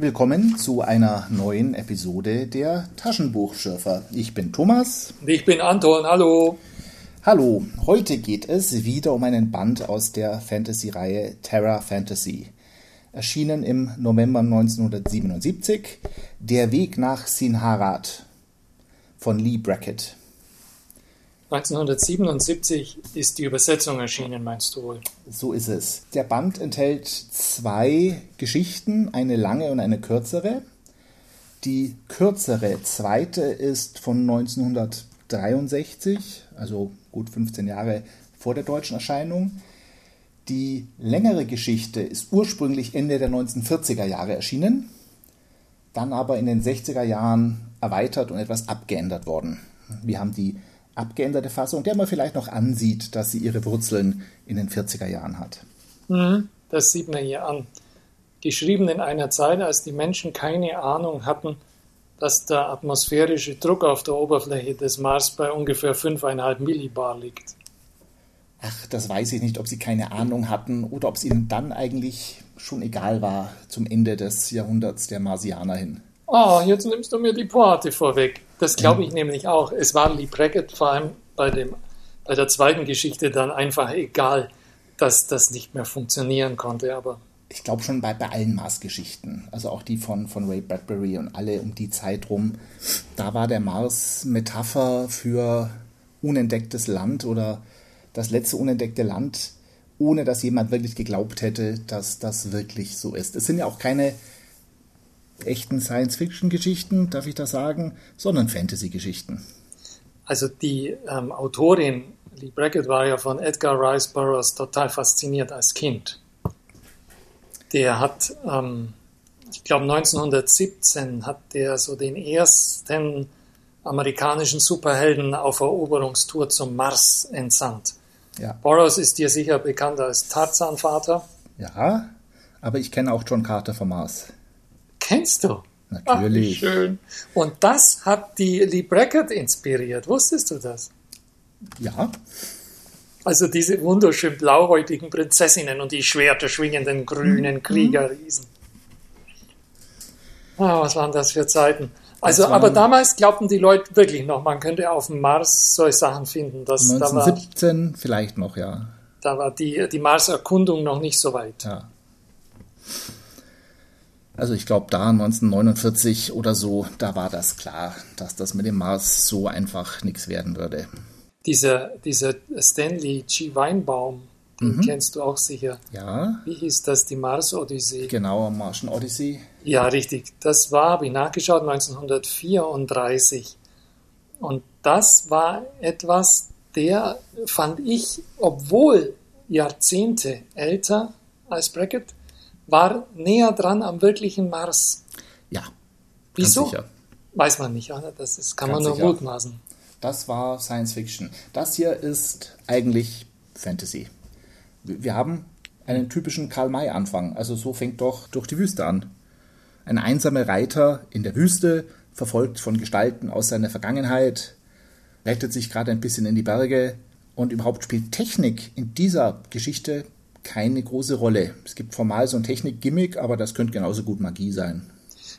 Willkommen zu einer neuen Episode der Taschenbuchschürfer. Ich bin Thomas. Ich bin Anton. Hallo. Hallo. Heute geht es wieder um einen Band aus der Fantasy-Reihe Terra Fantasy. Erschienen im November 1977. Der Weg nach Sinharat von Lee Brackett. 1977 ist die Übersetzung erschienen, meinst du wohl? So ist es. Der Band enthält zwei Geschichten, eine lange und eine kürzere. Die kürzere zweite ist von 1963, also gut 15 Jahre vor der deutschen Erscheinung. Die längere Geschichte ist ursprünglich Ende der 1940er Jahre erschienen, dann aber in den 60er Jahren erweitert und etwas abgeändert worden. Wir haben die abgeänderte Fassung, der man vielleicht noch ansieht, dass sie ihre Wurzeln in den 40er Jahren hat. Mhm, das sieht man hier an. Geschrieben in einer Zeit, als die Menschen keine Ahnung hatten, dass der atmosphärische Druck auf der Oberfläche des Mars bei ungefähr 5,5 Millibar liegt. Ach, das weiß ich nicht, ob sie keine Ahnung hatten oder ob es ihnen dann eigentlich schon egal war zum Ende des Jahrhunderts der Marsianer hin. Oh, jetzt nimmst du mir die Pointe vorweg. Das glaube ich ja. nämlich auch. Es war Lee Brackett vor allem bei, dem, bei der zweiten Geschichte dann einfach egal, dass das nicht mehr funktionieren konnte. Aber ich glaube schon bei, bei allen Mars-Geschichten, also auch die von, von Ray Bradbury und alle um die Zeit rum, da war der Mars Metapher für unentdecktes Land oder das letzte unentdeckte Land, ohne dass jemand wirklich geglaubt hätte, dass das wirklich so ist. Es sind ja auch keine echten Science-Fiction-Geschichten, darf ich das sagen, sondern Fantasy-Geschichten. Also die ähm, Autorin Lee Brackett war ja von Edgar Rice Burroughs total fasziniert als Kind. Der hat, ähm, ich glaube 1917 hat der so den ersten amerikanischen Superhelden auf Eroberungstour zum Mars entsandt. Ja. Burroughs ist dir sicher bekannt als Tarzan-Vater. Ja, aber ich kenne auch John Carter vom Mars kennst du. Natürlich. Ach, schön. Und das hat die Lee Brackett inspiriert. Wusstest du das? Ja. Also diese wunderschön blauhäutigen Prinzessinnen und die Schwerter schwingenden grünen mhm. Kriegerriesen. Ah, was waren das für Zeiten? Also, aber damals glaubten die Leute wirklich noch, man könnte auf dem Mars solche Sachen finden. Das, 1917 da war, vielleicht noch, ja. Da war die, die Mars-Erkundung noch nicht so weit. Ja. Also ich glaube, da 1949 oder so, da war das klar, dass das mit dem Mars so einfach nichts werden würde. Dieser, dieser Stanley G. Weinbaum, den mhm. kennst du auch sicher. Ja. Wie hieß das, die Mars-Odyssee? Genau, Martian Odyssey. Ja, richtig. Das war, habe ich nachgeschaut, 1934. Und das war etwas, der fand ich, obwohl Jahrzehnte älter als Brackett, war näher dran am wirklichen Mars. Ja. Wieso? Sicher. Weiß man nicht, oder? Das ist, kann ganz man nur mutmaßen. Das war Science Fiction. Das hier ist eigentlich Fantasy. Wir haben einen typischen Karl-May-Anfang. Also so fängt doch durch die Wüste an. Ein einsamer Reiter in der Wüste, verfolgt von Gestalten aus seiner Vergangenheit, rettet sich gerade ein bisschen in die Berge und überhaupt spielt Technik in dieser Geschichte keine große Rolle. Es gibt formal so ein Technik-Gimmick, aber das könnte genauso gut Magie sein.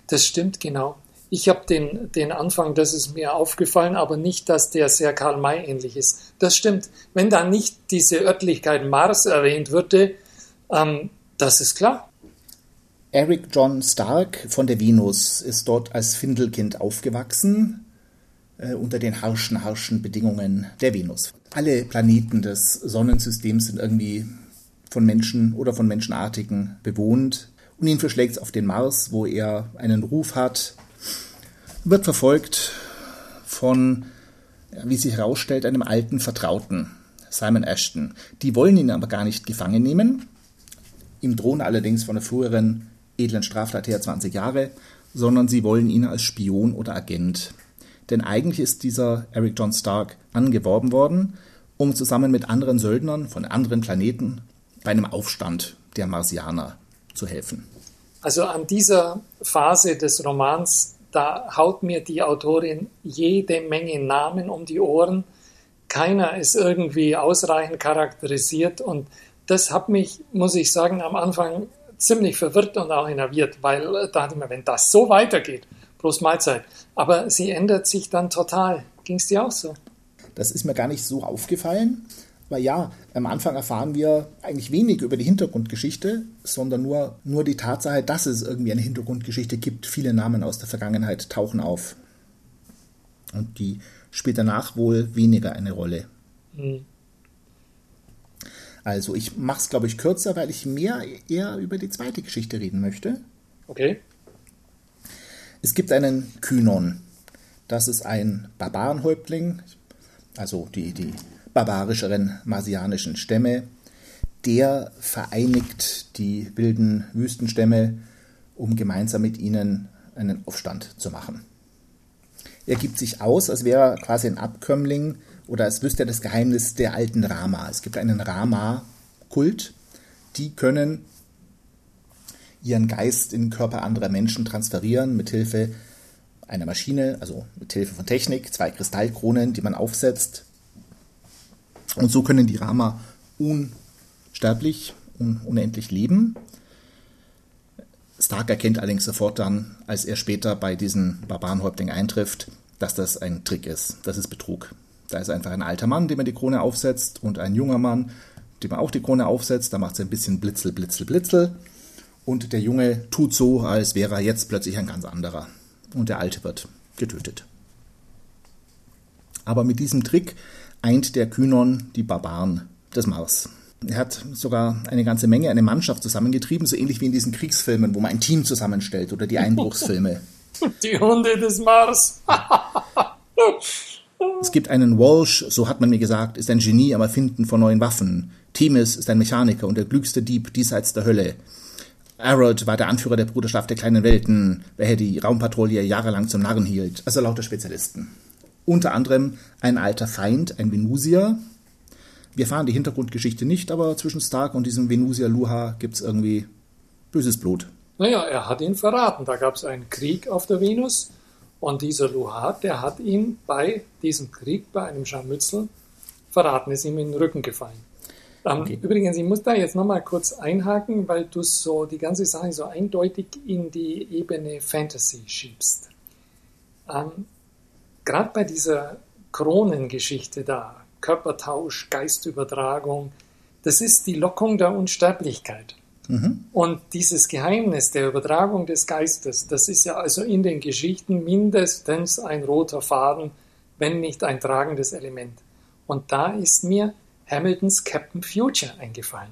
Das stimmt, genau. Ich habe den, den Anfang, das ist mir aufgefallen, aber nicht, dass der sehr Karl May ähnlich ist. Das stimmt. Wenn da nicht diese Örtlichkeit Mars erwähnt würde, ähm, das ist klar. Eric John Stark von der Venus ist dort als Findelkind aufgewachsen, äh, unter den harschen, harschen Bedingungen der Venus. Alle Planeten des Sonnensystems sind irgendwie von Menschen oder von Menschenartigen bewohnt. Und ihn verschlägt es auf den Mars, wo er einen Ruf hat, wird verfolgt von, wie sich herausstellt, einem alten Vertrauten, Simon Ashton. Die wollen ihn aber gar nicht gefangen nehmen. Ihm drohen allerdings von der früheren edlen Straftat her 20 Jahre, sondern sie wollen ihn als Spion oder Agent. Denn eigentlich ist dieser Eric John Stark angeworben worden, um zusammen mit anderen Söldnern von anderen Planeten bei einem Aufstand der Marsianer zu helfen. Also an dieser Phase des Romans, da haut mir die Autorin jede Menge Namen um die Ohren. Keiner ist irgendwie ausreichend charakterisiert und das hat mich, muss ich sagen, am Anfang ziemlich verwirrt und auch enerviert, weil da dachte ich mir, wenn das so weitergeht, bloß Mahlzeit. Aber sie ändert sich dann total. Ging es dir auch so? Das ist mir gar nicht so aufgefallen. Weil ja, am Anfang erfahren wir eigentlich wenig über die Hintergrundgeschichte, sondern nur, nur die Tatsache, dass es irgendwie eine Hintergrundgeschichte gibt. Viele Namen aus der Vergangenheit tauchen auf. Und die spielt danach wohl weniger eine Rolle. Mhm. Also ich mache es, glaube ich, kürzer, weil ich mehr eher über die zweite Geschichte reden möchte. Okay. Es gibt einen Kynon. Das ist ein Barbarenhäuptling, also die, die barbarischeren marsianischen Stämme. Der vereinigt die wilden Wüstenstämme, um gemeinsam mit ihnen einen Aufstand zu machen. Er gibt sich aus, als wäre er quasi ein Abkömmling oder als wüsste er das Geheimnis der alten Rama. Es gibt einen Rama-Kult, die können ihren Geist in den Körper anderer Menschen transferieren mit Hilfe einer Maschine, also mit Hilfe von Technik, zwei Kristallkronen, die man aufsetzt und so können die Rama unsterblich und unendlich leben. Stark erkennt allerdings sofort dann, als er später bei diesen Barbarenhäuptling eintrifft, dass das ein Trick ist. Das ist Betrug. Da ist einfach ein alter Mann, dem er die Krone aufsetzt, und ein junger Mann, dem er auch die Krone aufsetzt. Da macht es ein bisschen Blitzel, Blitzel, Blitzel. Und der Junge tut so, als wäre er jetzt plötzlich ein ganz anderer. Und der Alte wird getötet. Aber mit diesem Trick eint der Kynon die Barbaren des Mars. Er hat sogar eine ganze Menge, eine Mannschaft zusammengetrieben, so ähnlich wie in diesen Kriegsfilmen, wo man ein Team zusammenstellt oder die Einbruchsfilme. Die Hunde des Mars. es gibt einen Walsh, so hat man mir gesagt, ist ein Genie am Erfinden von neuen Waffen. Themis ist ein Mechaniker und der klügste Dieb diesseits der Hölle. Arrod war der Anführer der Bruderschaft der kleinen Welten, welcher die Raumpatrouille jahrelang zum Narren hielt. Also lauter Spezialisten. Unter anderem ein alter Feind, ein Venusier. Wir erfahren die Hintergrundgeschichte nicht, aber zwischen Stark und diesem Venusier Luha gibt es irgendwie böses Blut. Naja, er hat ihn verraten. Da gab es einen Krieg auf der Venus und dieser Luha, der hat ihn bei diesem Krieg, bei einem Scharmützel, verraten, ist ihm in den Rücken gefallen. Ähm, okay. Übrigens, ich muss da jetzt nochmal kurz einhaken, weil du so die ganze Sache so eindeutig in die Ebene Fantasy schiebst. Ähm, gerade bei dieser Kronengeschichte da, Körpertausch, Geistübertragung, das ist die Lockung der Unsterblichkeit. Mhm. Und dieses Geheimnis der Übertragung des Geistes, das ist ja also in den Geschichten mindestens ein roter Faden, wenn nicht ein tragendes Element. Und da ist mir Hamiltons Captain Future eingefallen.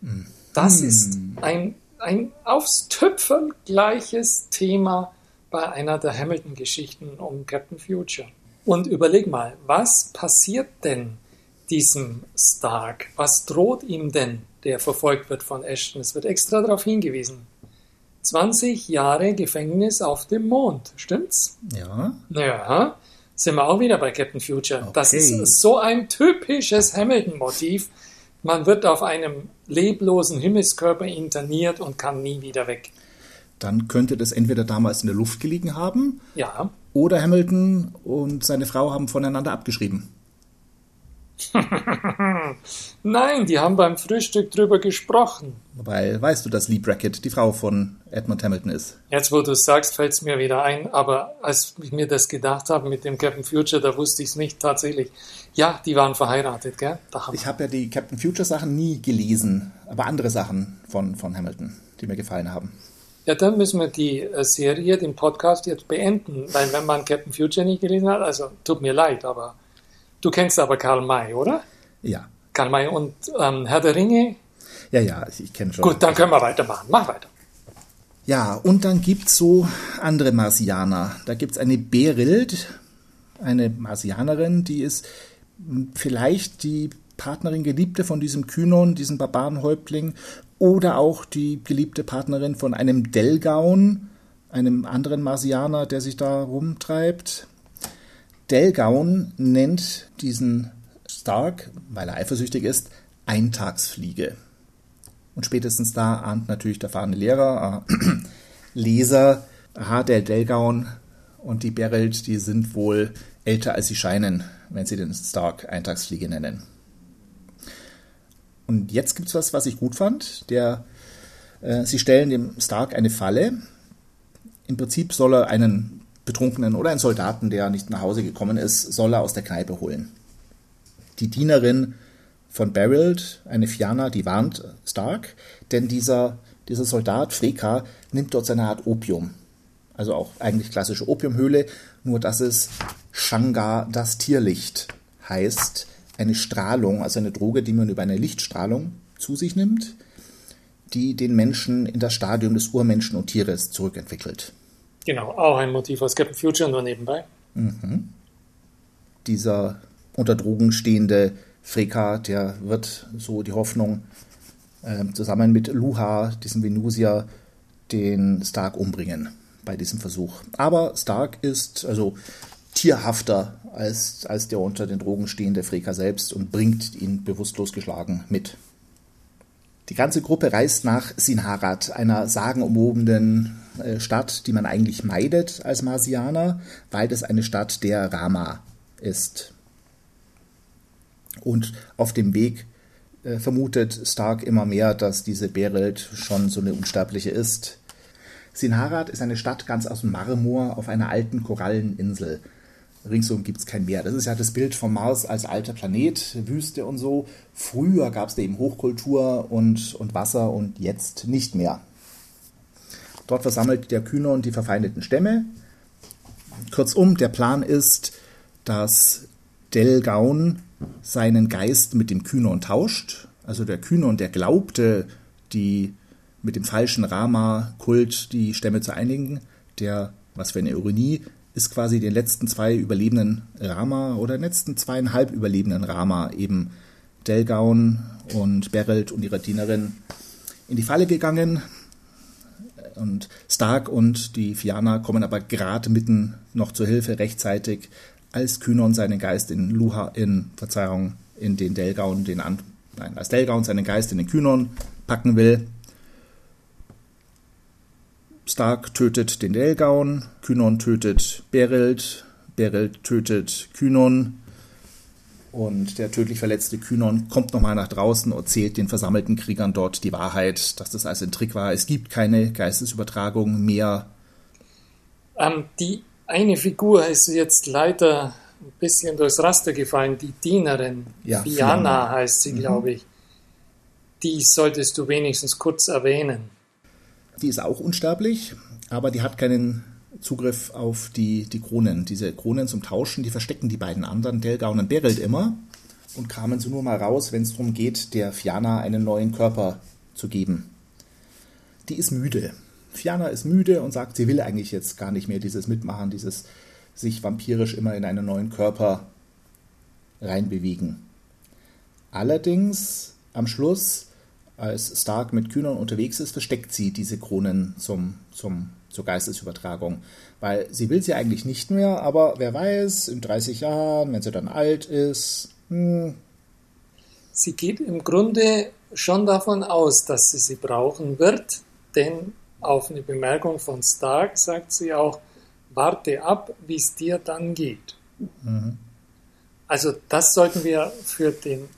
Mhm. Das ist ein, ein aufs Tüpfel gleiches Thema bei einer der Hamilton-Geschichten um Captain Future. Und überleg mal, was passiert denn diesem Stark? Was droht ihm denn, der verfolgt wird von Ashton? Es wird extra darauf hingewiesen. 20 Jahre Gefängnis auf dem Mond, stimmt's? Ja. Ja, sind wir auch wieder bei Captain Future. Okay. Das ist so ein typisches Hamilton-Motiv. Man wird auf einem leblosen Himmelskörper interniert und kann nie wieder weg dann könnte das entweder damals in der Luft gelegen haben ja. oder Hamilton und seine Frau haben voneinander abgeschrieben. Nein, die haben beim Frühstück drüber gesprochen. Weil weißt du, dass Lee Brackett die Frau von Edmund Hamilton ist? Jetzt, wo du es sagst, fällt es mir wieder ein. Aber als ich mir das gedacht habe mit dem Captain Future, da wusste ich es nicht tatsächlich. Ja, die waren verheiratet, gell? ich habe ja die Captain Future Sachen nie gelesen, aber andere Sachen von, von Hamilton, die mir gefallen haben. Ja, dann müssen wir die äh, Serie, den Podcast jetzt beenden, weil wenn man Captain Future nicht gelesen hat, also tut mir leid, aber du kennst aber Karl May, oder? Ja. Karl May und ähm, Herr der Ringe? Ja, ja, ich kenne schon. Gut, dann können wir weitermachen. Mach weiter. Ja, und dann gibt es so andere Marsianer. Da gibt es eine Berild, eine Marsianerin, die ist vielleicht die Partnerin, Geliebte von diesem Kynon, diesem Barbarenhäuptling, oder auch die geliebte Partnerin von einem Delgaun, einem anderen Marsianer, der sich da rumtreibt. Delgaun nennt diesen Stark, weil er eifersüchtig ist, Eintagsfliege. Und spätestens da ahnt natürlich der fahrende Lehrer, äh, Leser, aha, der Delgaun und die Berelt, die sind wohl älter als sie scheinen, wenn sie den Stark Eintagsfliege nennen. Und jetzt gibt es was, was ich gut fand. Der Äh, sie stellen dem Stark eine Falle. Im Prinzip soll er einen Betrunkenen oder einen Soldaten, der nicht nach Hause gekommen ist, soll er aus der Kneipe holen. Die Dienerin von Barrett, eine Fiana, die warnt Stark, denn dieser, dieser Soldat, Freka, nimmt dort seine Art Opium. Also auch eigentlich klassische Opiumhöhle, nur dass es Shanga das Tierlicht heißt. Eine Strahlung, also eine Droge, die man über eine Lichtstrahlung zu sich nimmt, die den Menschen in das Stadium des Urmenschen und Tieres zurückentwickelt. Genau, auch ein Motiv aus Captain Future, nur nebenbei. Mhm. Dieser unter Drogen stehende Freka, der wird so die Hoffnung, äh, zusammen mit Luha, diesem Venusier, den Stark umbringen bei diesem Versuch. Aber Stark ist also tierhafter als, als der unter den Drogen stehende Freka selbst und bringt ihn bewusstlos geschlagen mit. Die ganze Gruppe reist nach Sinharat, einer sagenumwobenen äh, Stadt, die man eigentlich meidet als Marsianer, weil es eine Stadt der Rama ist. Und auf dem Weg äh, vermutet Stark immer mehr, dass diese Berelt schon so eine Unsterbliche ist. Sinharat ist eine Stadt ganz aus Marmor auf einer alten Koralleninsel. Ringsum gibt es kein Meer. Das ist ja das Bild vom Mars als alter Planet, Wüste und so. Früher gab es da eben Hochkultur und, und Wasser und jetzt nicht mehr. Dort versammelt der Kynon die verfeindeten Stämme. Kurzum, der Plan ist, dass Delgaun seinen Geist mit dem Kynon tauscht. Also der Kynon, der glaubte, die mit dem falschen Rama-Kult die Stämme zu einigen, der, was für eine Ironie, ist quasi den letzten zwei überlebenden Rama oder den letzten zweieinhalb überlebenden Rama, eben Delgaun und Berelt und ihre Dienerin, in die Falle gegangen. Und Stark und die Fiana kommen aber gerade mitten noch zur Hilfe rechtzeitig, als Kynon seinen Geist in Luha, in Verzeihung, in den Delgaun, den an, nein, als Delgaun seinen Geist in den Kynon packen will. Stark tötet den Delgaun, Kynon tötet Berelt, Berelt tötet Kynon und der tödlich verletzte Kynon kommt nochmal nach draußen und erzählt den versammelten Kriegern dort die Wahrheit, dass das alles ein Trick war. Es gibt keine Geistesübertragung mehr. Ähm, die eine Figur ist jetzt leider ein bisschen durchs Raster gefallen, die Dienerin. Ja, Fiana, Fiana heißt sie, mhm. glaube ich. Die solltest du wenigstens kurz erwähnen. Die ist auch unsterblich, aber die hat keinen Zugriff auf die, die Kronen. Diese Kronen zum Tauschen, die verstecken die beiden anderen, Delgaun und Berelt immer und kamen so nur mal raus, wenn es darum geht, der Fiana einen neuen Körper zu geben. Die ist müde. Fiana ist müde und sagt, sie will eigentlich jetzt gar nicht mehr dieses Mitmachen, dieses sich vampirisch immer in einen neuen Körper reinbewegen. Allerdings am Schluss als Stark mit Kühnern unterwegs ist, versteckt sie diese Kronen zum, zum, zur Geistesübertragung. Weil sie will sie eigentlich nicht mehr, aber wer weiß, in 30 Jahren, wenn sie dann alt ist. Hm. Sie geht im Grunde schon davon aus, dass sie sie brauchen wird, denn auf eine Bemerkung von Stark sagt sie auch, warte ab, wie es dir dann geht. Mhm. Also das sollten wir für den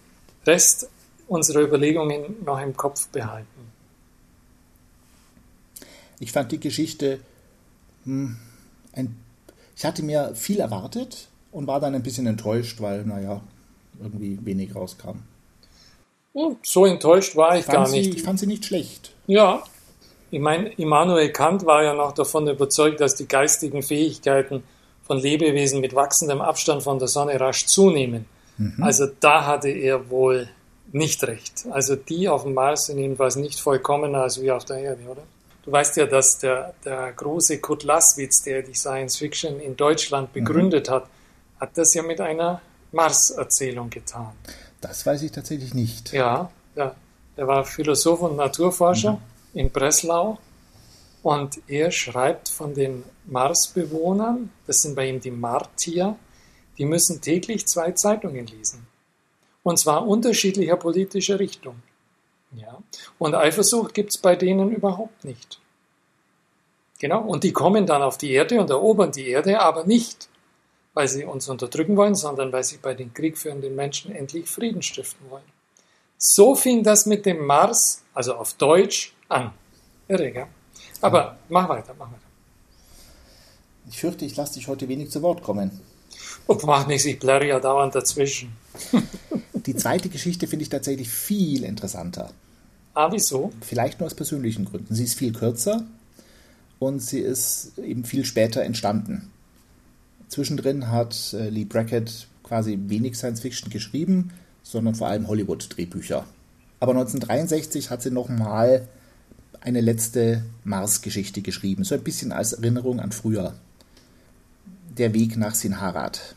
Rest unsere Überlegungen noch im Kopf behalten. Ich fand die Geschichte, hm, ein, ich hatte mir viel erwartet und war dann ein bisschen enttäuscht, weil, naja, irgendwie wenig rauskam. So enttäuscht war ich, ich gar sie, nicht. Ich fand sie nicht schlecht. Ja, ich meine, Immanuel Kant war ja noch davon überzeugt, dass die geistigen Fähigkeiten von Lebewesen mit wachsendem Abstand von der Sonne rasch zunehmen. Mhm. Also da hatte er wohl nicht recht. Also die auf dem Mars sind jedenfalls nicht vollkommener als wir auf der Erde, oder? Du weißt ja, dass der, der große Kurt Laswitz, der die Science Fiction in Deutschland mhm. begründet mhm. hat, hat das ja mit einer Mars-Erzählung getan. Das weiß ich tatsächlich nicht. Ja, ja der war Philosoph und Naturforscher mhm. in Breslau und er schreibt von den Marsbewohnern, das sind bei ihm die Martier, die müssen täglich zwei Zeitungen lesen und zwar unterschiedlicher politischer Richtung. Ja? Und Eifersucht gibt es bei denen überhaupt nicht. Genau, und die kommen dann auf die Erde und erobern die Erde, aber nicht, weil sie uns unterdrücken wollen, sondern weil sie bei den kriegführenden Menschen endlich Frieden stiften wollen. So fing das mit dem Mars, also auf Deutsch, an. Irre, gell? Aber ja. mach weiter, mach weiter. Ich fürchte, ich lasse dich heute wenig zu Wort kommen. Und mach nichts, ich blärre ja dauernd dazwischen. Die zweite Geschichte finde ich tatsächlich viel interessanter. Ah, wieso? Vielleicht nur aus persönlichen Gründen. Sie ist viel kürzer und sie ist eben viel später entstanden. Zwischendrin hat äh, Lee Brackett quasi wenig Science Fiction geschrieben, sondern vor allem Hollywood-Drehbücher. Aber 1963 hat sie nochmal eine letzte Mars-Geschichte geschrieben, so ein bisschen als Erinnerung an früher. Der Weg nach Sinharat.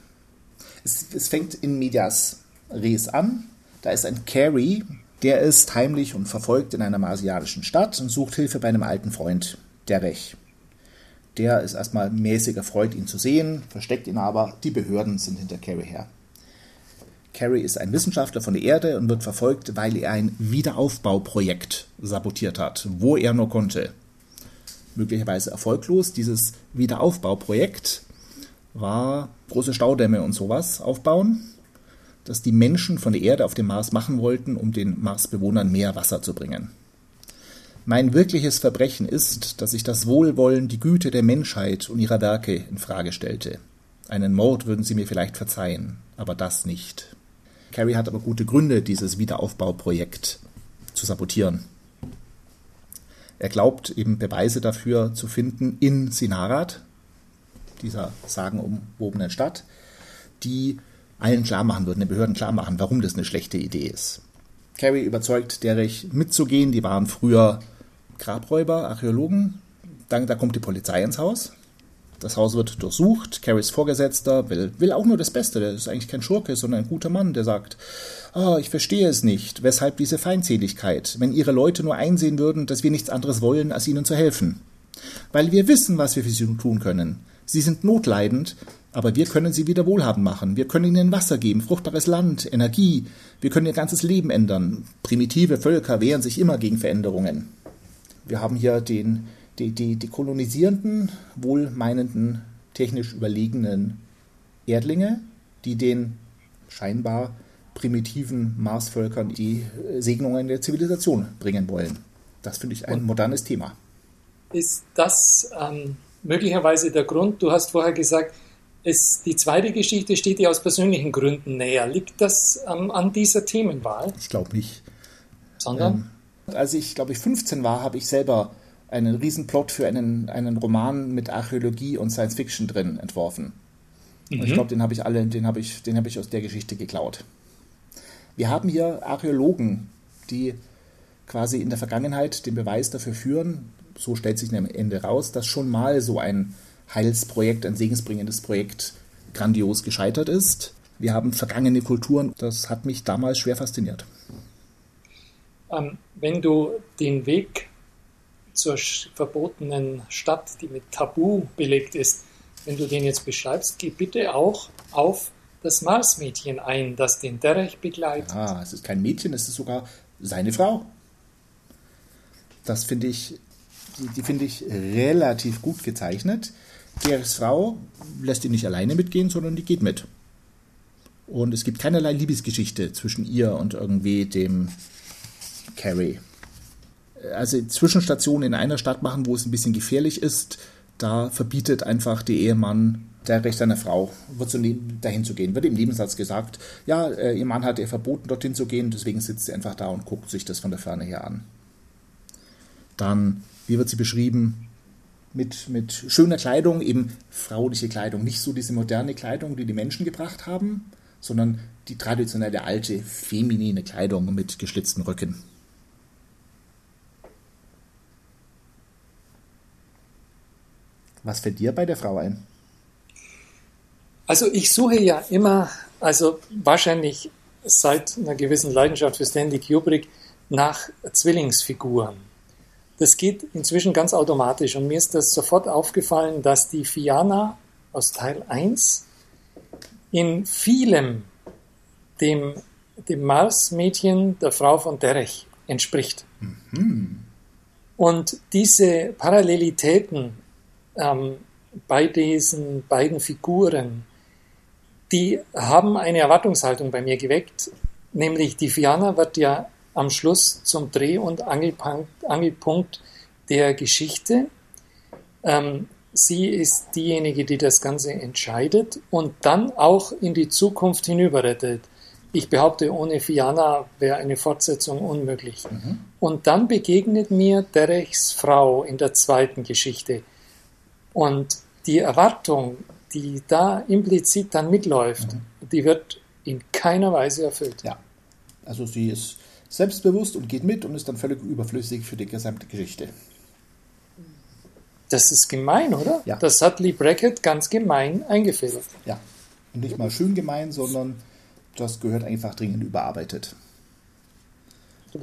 Es, es fängt in Medias Res an. Da ist ein Carrie, der ist heimlich und verfolgt in einer marsianischen Stadt und sucht Hilfe bei einem alten Freund, Derech. Der ist erstmal mäßig erfreut, ihn zu sehen, versteckt ihn aber. Die Behörden sind hinter Carrie her. Carrie ist ein Wissenschaftler von der Erde und wird verfolgt, weil er ein Wiederaufbauprojekt sabotiert hat, wo er nur konnte. Möglicherweise erfolglos. Dieses Wiederaufbauprojekt war große Staudämme und sowas aufbauen, dass die Menschen von der Erde auf dem Mars machen wollten, um den Marsbewohnern mehr Wasser zu bringen. Mein wirkliches Verbrechen ist, dass ich das Wohlwollen, die Güte der Menschheit und ihrer Werke in Frage stellte. Einen Mord würden sie mir vielleicht verzeihen, aber das nicht. Carrie hat aber gute Gründe, dieses Wiederaufbauprojekt zu sabotieren. Er glaubt eben Beweise dafür zu finden in Sinarat, dieser sagenumwobenen Stadt, die allen klar machen würden, den Behörden klar machen, warum das eine schlechte Idee ist. Carrie überzeugt Derech mitzugehen. Die waren früher Grabräuber, Archäologen. Dann, da kommt die Polizei ins Haus. Das Haus wird durchsucht. Carries Vorgesetzter will, will auch nur das Beste. Der ist eigentlich kein Schurke, sondern ein guter Mann, der sagt, oh, ich verstehe es nicht. Weshalb diese Feindseligkeit? Wenn Ihre Leute nur einsehen würden, dass wir nichts anderes wollen, als Ihnen zu helfen. Weil wir wissen, was wir für Sie tun können. Sie sind notleidend, aber wir können sie wieder wohlhabend machen. Wir können ihnen Wasser geben, fruchtbares Land, Energie. Wir können ihr ganzes Leben ändern. Primitive Völker wehren sich immer gegen Veränderungen. Wir haben hier den, die, die, die kolonisierenden, wohlmeinenden, technisch überlegenen Erdlinge, die den scheinbar primitiven Marsvölkern die Segnungen der Zivilisation bringen wollen. Das finde ich ein modernes Thema. Ist das ähm, möglicherweise der Grund? Du hast vorher gesagt, es, die zweite Geschichte steht dir aus persönlichen Gründen näher. Liegt das ähm, an dieser Themenwahl? Ich glaube nicht. Sondern? Ähm, als ich, glaube ich, 15 war, habe ich selber einen Riesenplot für einen, einen Roman mit Archäologie und Science Fiction drin entworfen. Mhm. Und ich glaube, den habe ich alle, den habe ich, den habe ich aus der Geschichte geklaut. Wir haben hier Archäologen, die quasi in der Vergangenheit den Beweis dafür führen, so stellt sich am Ende raus, dass schon mal so ein Heilsprojekt, ein segensbringendes Projekt grandios gescheitert ist. Wir haben vergangene Kulturen. Das hat mich damals schwer fasziniert. Ähm, wenn du den Weg zur verbotenen Stadt, die mit Tabu belegt ist, wenn du den jetzt beschreibst, geh bitte auch auf das Marsmädchen ein, das den Derech begleitet. Ah, es ist kein Mädchen, es ist sogar seine Frau. Das finde ich, die, die finde ich relativ gut gezeichnet. Geras Frau lässt ihn nicht alleine mitgehen, sondern die geht mit. Und es gibt keinerlei Liebesgeschichte zwischen ihr und irgendwie dem Carrie. Also Zwischenstationen in einer Stadt machen, wo es ein bisschen gefährlich ist, da verbietet einfach der Ehemann der Recht seiner Frau, wird so dahin zu gehen. Wird im Nebensatz gesagt, ja, äh, ihr Mann hat ihr verboten, dorthin zu gehen, deswegen sitzt sie einfach da und guckt sich das von der Ferne her an. Dann, wie wird sie beschrieben? mit, mit schöner Kleidung, eben frauliche Kleidung, nicht so diese moderne Kleidung, die die Menschen gebracht haben, sondern die traditionelle alte feminine Kleidung mit geschlitzten Rücken. Was fällt dir bei der Frau ein? Also ich suche ja immer, also wahrscheinlich seit einer gewissen Leidenschaft für Stanley Kubrick, nach Zwillingsfiguren. Das geht inzwischen ganz automatisch und mir ist das sofort aufgefallen, dass die Fiana aus Teil 1 in vielem dem, dem Mars-Mädchen der Frau von Derech entspricht. Mhm. Und diese Parallelitäten ähm, bei diesen beiden Figuren, die haben eine Erwartungshaltung bei mir geweckt, nämlich die Fiana wird ja am Schluss zum Dreh- und Angelpunkt, der Geschichte. Ähm, sie ist diejenige, die das Ganze entscheidet und dann auch in die Zukunft hinüberrettet. Ich behaupte, ohne Fiana wäre eine Fortsetzung unmöglich. Mhm. Und dann begegnet mir Derechs Frau in der zweiten Geschichte. Und die Erwartung, die da implizit dann mitläuft, mhm. die wird in keiner Weise erfüllt. Ja, also sie ist selbstbewusst und geht mit und ist dann völlig überflüssig für die gesamte Geschichte. Das ist gemein, oder? Ja. Das hat Lee Brackett ganz gemein eingefädelt. Ja, und nicht mal schön gemein, sondern das gehört einfach dringend überarbeitet.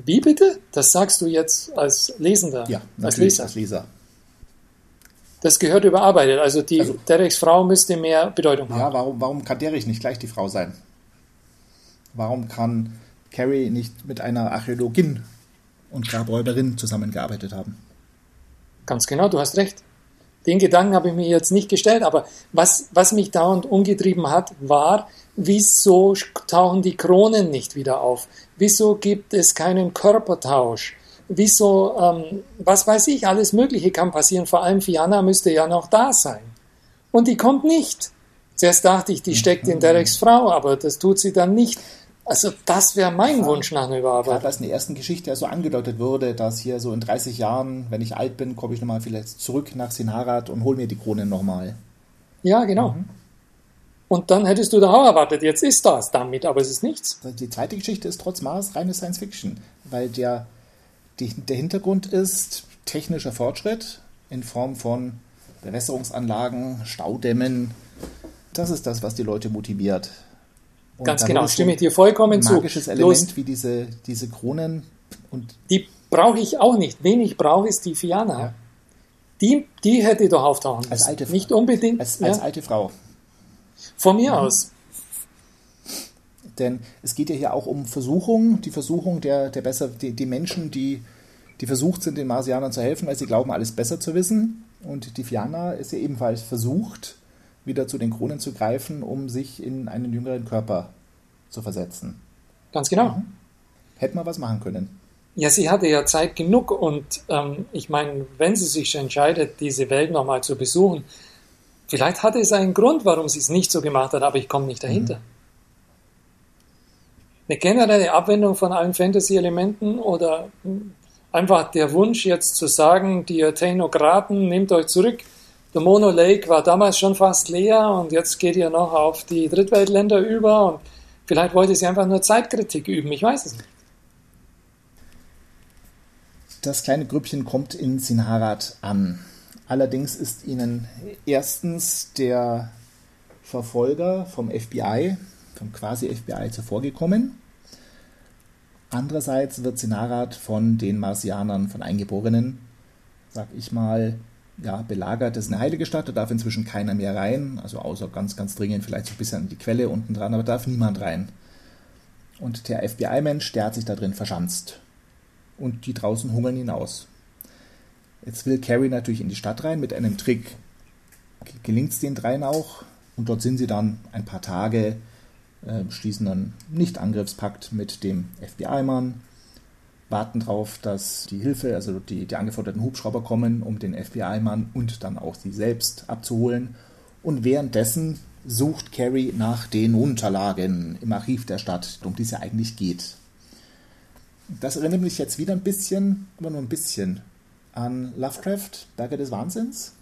Wie bitte? Das sagst du jetzt als Lesender? Ja, als Leser. als Leser. Das gehört überarbeitet. Also die also, Dereks Frau müsste mehr Bedeutung haben. Ja, warum, warum kann Derek nicht gleich die Frau sein? Warum kann Carrie nicht mit einer Archäologin und Grabräuberin zusammengearbeitet haben? Ganz genau, du hast recht. Den Gedanken habe ich mir jetzt nicht gestellt, aber was, was mich dauernd umgetrieben hat, war, wieso tauchen die Kronen nicht wieder auf? Wieso gibt es keinen Körpertausch? Wieso, ähm, was weiß ich, alles Mögliche kann passieren. Vor allem Fiana müsste ja noch da sein. Und die kommt nicht. Zuerst dachte ich, die steckt in Dereks Frau, aber das tut sie dann nicht. Also das wäre mein Wunsch nach einer Überarbeitung. Gerade als in der ersten Geschichte ja so angedeutet wurde, dass hier so in 30 Jahren, wenn ich alt bin, komme ich nochmal vielleicht zurück nach Sinharat und hole mir die Krone nochmal. Ja, genau. Mhm. Und dann hättest du da auch erwartet, jetzt ist das damit, aber es ist nichts. Die zweite Geschichte ist trotz Mars reine Science Fiction, weil der, die, der Hintergrund ist technischer Fortschritt in Form von Bewässerungsanlagen, Staudämmen. Das ist das, was die Leute motiviert. Und Ganz genau, stimme ich dir vollkommen zu. Magisches Element Bloß, wie diese, diese Kronen. Und die brauche ich auch nicht. Wen ich brauche, ist die Fiana. Ja. Die, die hätte doch auftauchen müssen. Als alte Frau. Nicht unbedingt. Als, als ja. alte Frau. Von mir mhm. aus. Denn es geht ja hier auch um Versuchung, die Versuchung der, der besser, die, die Menschen, die, die versucht sind, den Marsianern zu helfen, weil sie glauben, alles besser zu wissen. Und die Fiana ist ja ebenfalls versucht, wieder zu den Kronen zu greifen, um sich in einen jüngeren Körper zu versetzen. Ganz genau. Mhm. Hätte man was machen können. Ja, sie hatte ja Zeit genug und ähm, ich meine, wenn sie sich entscheidet, diese Welt nochmal zu besuchen, vielleicht hatte es einen Grund, warum sie es nicht so gemacht hat, aber ich komme nicht dahinter. Mhm. Eine generelle Abwendung von allen Fantasy-Elementen oder hm, einfach der Wunsch jetzt zu sagen, die Technokraten, nehmt euch zurück, der Mono Lake war damals schon fast leer und jetzt geht ihr noch auf die Drittweltländer über und vielleicht wollte sie einfach nur Zeitkritik üben, ich weiß es nicht. Das kleine Grüppchen kommt in Sinharat an. Allerdings ist ihnen erstens der Verfolger vom FBI, vom quasi FBI zuvorgekommen. Andererseits wird Sinharat von den Marsianern, von Eingeborenen, sag ich mal, ja, belagert. Das ist eine heilige Stadt, da darf inzwischen keiner mehr rein, also außer ganz, ganz dringend vielleicht so ein bisschen an die Quelle unten dran, aber darf niemand rein. Und der FBI-Mensch, der hat sich da drin verschanzt. Und die draußen hungern ihn aus. Jetzt will Carrie natürlich in die Stadt rein mit einem Trick. Gelingt es den dreien auch. Und dort sind sie dann ein paar Tage, äh, schließen dann Nicht-Angriffspakt mit dem FBI-Mann warten darauf, dass die Hilfe, also die, die angeforderten Hubschrauber kommen, um den FBI-Mann und dann auch sie selbst abzuholen. Und währenddessen sucht Carrie nach den Unterlagen im Archiv der Stadt, um die es ja eigentlich geht. Das erinnert mich jetzt wieder ein bisschen, aber nur ein bisschen, an Lovecraft, Berge des Wahnsinns.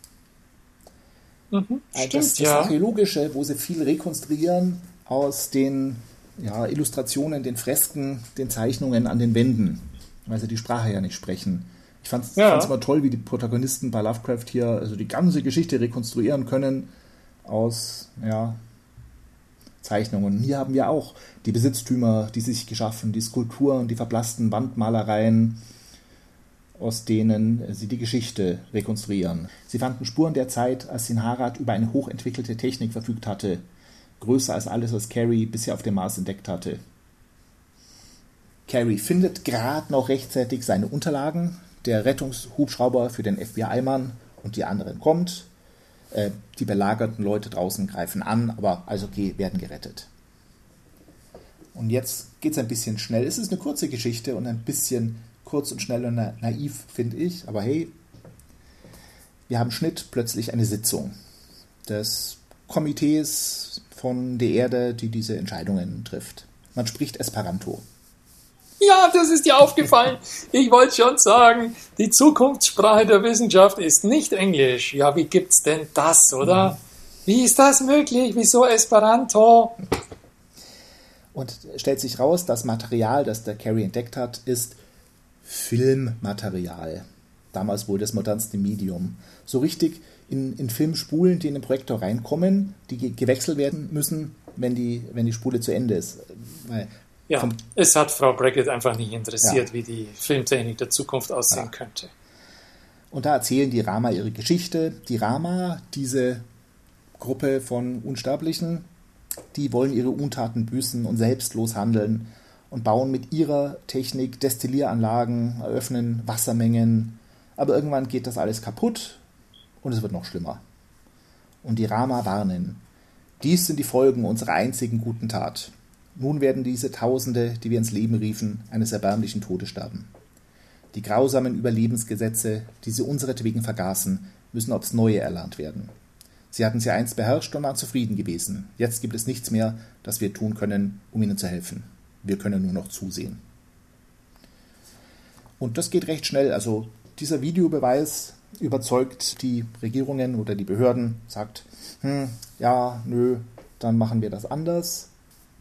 Mhm, also das, das ja. Archäologische, wo sie viel rekonstruieren aus den ja, Illustrationen, den Fresken, den Zeichnungen an den Wänden weil sie die Sprache ja nicht sprechen. Ich fand es ja. immer toll, wie die Protagonisten bei Lovecraft hier also die ganze Geschichte rekonstruieren können aus ja, Zeichnungen. Und hier haben wir auch die Besitztümer, die sich geschaffen, die Skulpturen, die verblassten Wandmalereien, aus denen sie die Geschichte rekonstruieren. Sie fanden Spuren der Zeit, als Sinharat über eine hochentwickelte Technik verfügt hatte, größer als alles, was Carrie bisher auf dem Mars entdeckt hatte. Carrie findet gerade noch rechtzeitig seine Unterlagen. Der Rettungshubschrauber für den FBI-Mann und die anderen kommt. Äh, die belagerten Leute draußen greifen an, aber also okay, werden gerettet. Und jetzt geht es ein bisschen schnell. Es ist eine kurze Geschichte und ein bisschen kurz und schnell und naiv, finde ich. Aber hey, wir haben Schnitt plötzlich eine Sitzung des Komitees von der Erde, die diese Entscheidungen trifft. Man spricht Esperanto. Ja, das ist dir aufgefallen. Ich wollte schon sagen, die Zukunftssprache der Wissenschaft ist nicht Englisch. Ja, wie gibt's denn das, oder? Mhm. Wie ist das möglich? Wieso Esperanto? Und stellt sich raus, das Material, das der Carey entdeckt hat, ist Filmmaterial. Damals wohl das modernste Medium. So richtig in, in Filmspulen, die in den Projektor reinkommen, die gewechselt werden müssen, wenn die, wenn die Spule zu Ende ist. Weil ja, vom, es hat Frau Brackett einfach nicht interessiert, ja. wie die Filmtechnik der Zukunft aussehen ja. könnte. Und da erzählen die Rama ihre Geschichte. Die Rama, diese Gruppe von Unsterblichen, die wollen ihre Untaten büßen und selbstlos handeln und bauen mit ihrer Technik Destillieranlagen, eröffnen Wassermengen. Aber irgendwann geht das alles kaputt und es wird noch schlimmer. Und die Rama warnen. Dies sind die Folgen unserer einzigen guten Tat. Nun werden diese Tausende, die wir ins Leben riefen, eines erbärmlichen Todes sterben. Die grausamen Überlebensgesetze, die sie unseretwegen vergaßen, müssen aufs Neue erlernt werden. Sie hatten sie einst beherrscht und waren zufrieden gewesen. Jetzt gibt es nichts mehr, das wir tun können, um ihnen zu helfen. Wir können nur noch zusehen. Und das geht recht schnell. Also dieser Videobeweis überzeugt die Regierungen oder die Behörden, sagt, hm, ja, nö, dann machen wir das anders.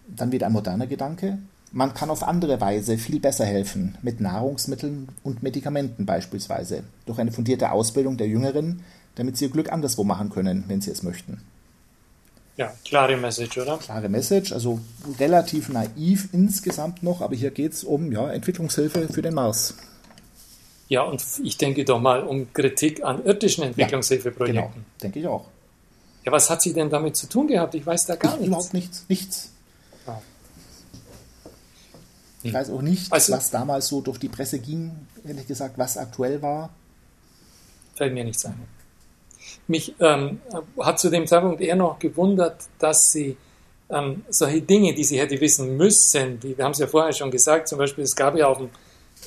Dann wird ein moderner Gedanke. Man kann auf andere Weise viel besser helfen, mit Nahrungsmitteln und Medikamenten beispielsweise, durch eine fundierte Ausbildung der Jüngeren, damit sie ihr Glück anderswo machen können, wenn sie es möchten. Ja, klare Message, oder? Klare Message, also relativ naiv insgesamt noch, aber hier geht es um ja, Entwicklungshilfe für den Mars. Ja, und ich denke doch mal um Kritik an irdischen Entwicklungshilfeprojekten. Ja, genau, denke ich auch. Ja, was hat sie denn damit zu tun gehabt? Ich weiß da gar ich, nichts. Überhaupt nichts. Nichts. Ich weiß auch nicht, also, was damals so durch die Presse ging, ehrlich gesagt, was aktuell war. Fällt mir nichts ein. Mich ähm, hat zu dem Zeitpunkt eher noch gewundert, dass sie ähm, solche Dinge, die sie hätte wissen müssen, die, wir haben es ja vorher schon gesagt, zum Beispiel, es gab ja auf dem,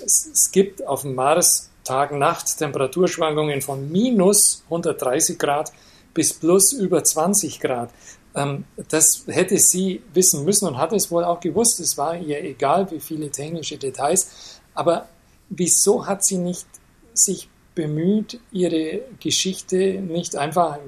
es, es gibt auf dem Mars Tag-Nacht Temperaturschwankungen von minus 130 Grad bis plus über 20 Grad. Ähm, das hätte sie wissen müssen und hat es wohl auch gewusst. Es war ihr egal, wie viele technische Details. Aber wieso hat sie nicht sich bemüht, ihre Geschichte nicht einfach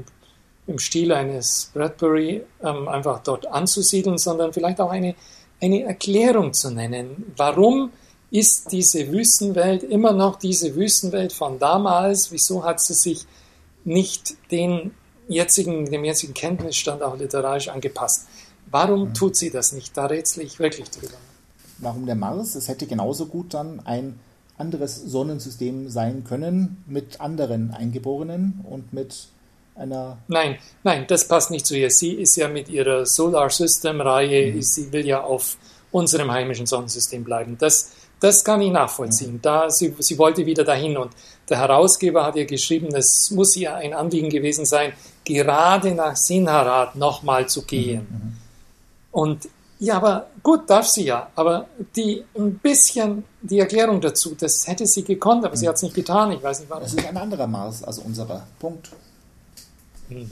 im, Stil eines Bradbury ähm, einfach dort anzusiedeln, sondern vielleicht auch eine, eine Erklärung zu nennen. Warum ist diese Wüstenwelt immer noch diese Wüstenwelt von damals? Wieso hat sie sich nicht den jetzigen, dem jetzigen Kenntnisstand auch literarisch angepasst. Warum mhm. tut sie das nicht? Da rätsel ich wirklich drüber. Warum der Mars? Es hätte genauso gut dann ein anderes Sonnensystem sein können mit anderen Eingeborenen und mit einer. Nein, nein, das passt nicht zu ihr. Sie ist ja mit ihrer Solar System Reihe, mhm. sie will ja auf unserem heimischen Sonnensystem bleiben. Das, das kann ich nachvollziehen. Mhm. Da, sie, sie wollte wieder dahin und der Herausgeber hat ihr geschrieben, es muss ihr ein Anliegen gewesen sein, gerade nach Sinharat nochmal zu gehen. Mhm, mhm. Und ja, aber gut, darf sie ja. Aber die ein bisschen die Erklärung dazu, das hätte sie gekonnt, aber mhm. sie hat es nicht getan. Ich weiß nicht warum. Das ist ein anderer Mars als unserer. Punkt. Mhm.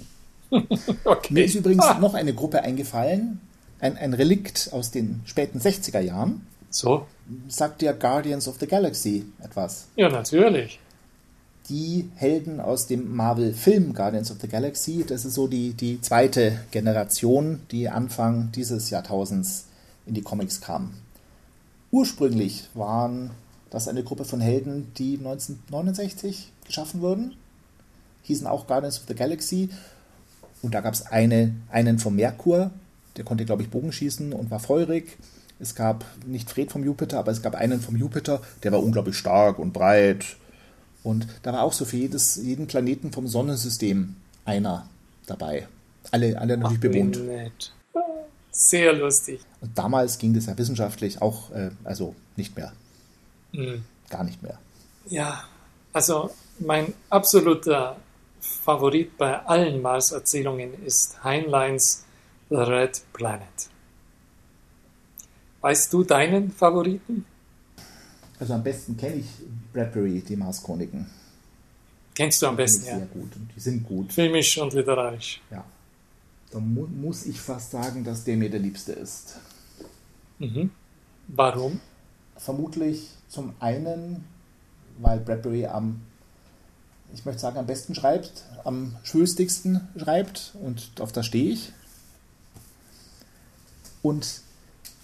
okay. Mir ist übrigens ah. noch eine Gruppe eingefallen, ein, ein Relikt aus den späten 60er Jahren. So? Sagt ja Guardians of the Galaxy etwas? Ja, natürlich die Helden aus dem Marvel-Film Guardians of the Galaxy. Das ist so die, die zweite Generation, die Anfang dieses Jahrtausends in die Comics kam. Ursprünglich waren das eine Gruppe von Helden, die 1969 geschaffen wurden. Hießen auch Guardians of the Galaxy. Und da gab es eine, einen vom Merkur, der konnte, glaube ich, Bogenschießen und war feurig. Es gab nicht Fred vom Jupiter, aber es gab einen vom Jupiter, der war unglaublich stark und breit und da war auch so für jedes, jeden Planeten vom Sonnensystem einer dabei. Alle, alle natürlich Ach, bewohnt. Nett. Sehr lustig. Und damals ging das ja wissenschaftlich auch, äh, also nicht mehr. Mhm. Gar nicht mehr. Ja, also mein absoluter Favorit bei allen Mars-Erzählungen ist Heinleins The Red Planet. Weißt du deinen Favoriten? Also am besten kenne ich Bradbury, die Mars-Chroniken. Kennst du am besten, ja. Sehr gut und die sind gut. Filmisch und literarisch. Ja. Da mu muss ich fast sagen, dass der mir der Liebste ist. Mhm. Warum? Vermutlich zum einen, weil Bradbury am, ich möchte sagen, am besten schreibt, am schwülstigsten schreibt und auf das stehe ich. Und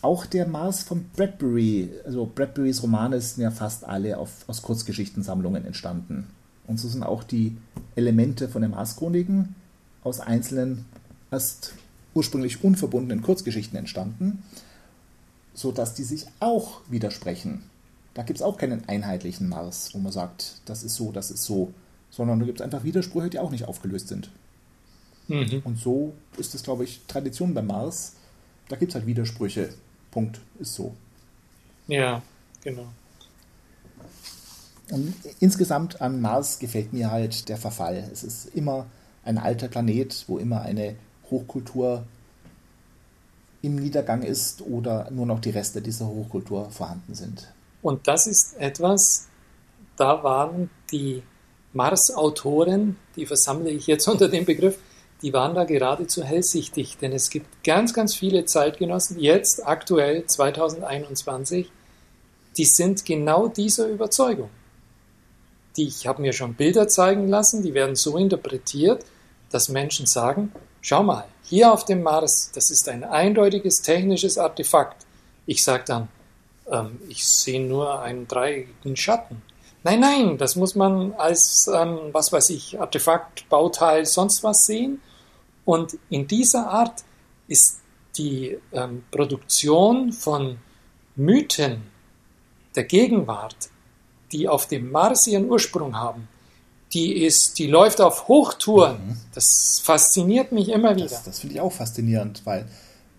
auch der Mars von Bradbury, also Bradburys Romane sind ja fast alle auf, aus Kurzgeschichtensammlungen entstanden. Und so sind auch die Elemente von den Mars-Chroniken aus einzelnen, erst ursprünglich unverbundenen Kurzgeschichten entstanden, sodass die sich auch widersprechen. Da gibt es auch keinen einheitlichen Mars, wo man sagt, das ist so, das ist so, sondern da gibt es einfach Widersprüche, die auch nicht aufgelöst sind. Mhm. Und so ist es, glaube ich, Tradition beim Mars. Da gibt es halt Widersprüche. Punkt. Ist so. Ja, genau. Und insgesamt an Mars gefällt mir halt der Verfall. Es ist immer ein alter Planet, wo immer eine Hochkultur im Niedergang ist oder nur noch die Reste dieser Hochkultur vorhanden sind. Und das ist etwas, da waren die Mars-Autoren, die versammle ich jetzt unter dem Begriff, die waren da geradezu hellsichtig, denn es gibt ganz, ganz viele Zeitgenossen, jetzt aktuell 2021, die sind genau dieser Überzeugung. Die, ich habe mir schon Bilder zeigen lassen, die werden so interpretiert, dass Menschen sagen, schau mal, hier auf dem Mars, das ist ein eindeutiges technisches Artefakt. Ich sage dann, ähm, ich sehe nur einen dreieckigen Schatten. Nein, nein, das muss man als, ähm, was weiß ich, Artefakt, Bauteil, sonst was sehen. Und in dieser Art ist die ähm, Produktion von Mythen der Gegenwart, die auf dem Mars ihren Ursprung haben, die ist, die läuft auf Hochtouren. Mhm. Das fasziniert mich immer wieder. Das, das finde ich auch faszinierend, weil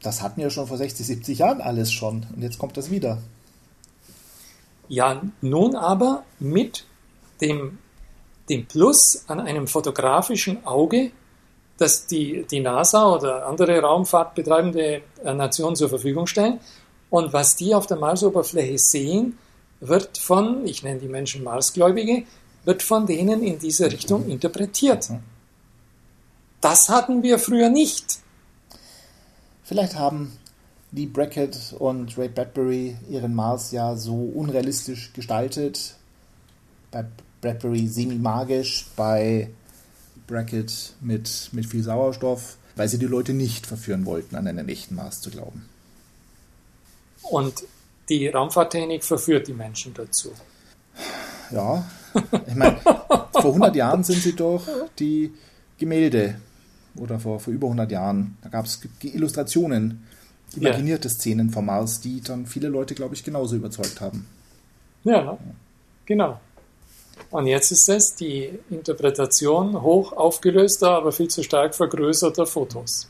das hatten wir schon vor 60, 70 Jahren alles schon und jetzt kommt das wieder. Ja, nun aber mit dem, dem Plus an einem fotografischen Auge, das die, die NASA oder andere raumfahrtbetreibende äh, Nationen zur Verfügung stellen. Und was die auf der Marsoberfläche sehen, wird von, ich nenne die Menschen Marsgläubige, wird von denen in diese Richtung interpretiert. Das hatten wir früher nicht. Vielleicht haben Lee Brackett und Ray Bradbury ihren Mars ja so unrealistisch gestaltet. Bei Bradbury semi-magisch, bei Bracket mit, mit viel Sauerstoff, weil sie die Leute nicht verführen wollten, an einen echten Mars zu glauben. Und die Raumfahrttechnik verführt die Menschen dazu. Ja, ich meine, vor 100 Jahren sind sie doch die Gemälde oder vor, vor über 100 Jahren, da gab es Illustrationen, imaginierte ja. Szenen vom Mars, die dann viele Leute, glaube ich, genauso überzeugt haben. Ja, genau. Und jetzt ist es die Interpretation hoch aufgelöster, aber viel zu stark vergrößerter Fotos.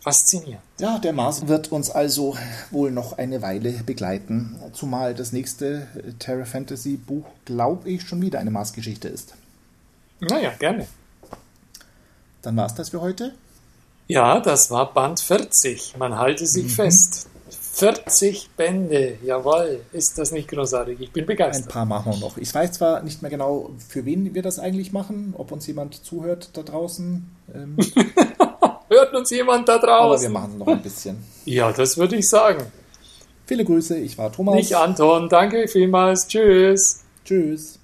Faszinierend. Ja, der Mars wird uns also wohl noch eine Weile begleiten, zumal das nächste Terra Fantasy Buch, glaube ich, schon wieder eine Mars-Geschichte ist. Naja, gerne. Dann war es das für heute. Ja, das war Band 40. Man halte sich mhm. fest. 40 Bände, jawohl, ist das nicht großartig? Ich bin begeistert. Ein paar machen wir noch. Ich weiß zwar nicht mehr genau, für wen wir das eigentlich machen, ob uns jemand zuhört da draußen. Ähm, Hört uns jemand da draußen? Aber wir machen es noch ein bisschen. Ja, das würde ich sagen. Viele Grüße, ich war Thomas. Nicht Anton, danke vielmals. Tschüss. Tschüss.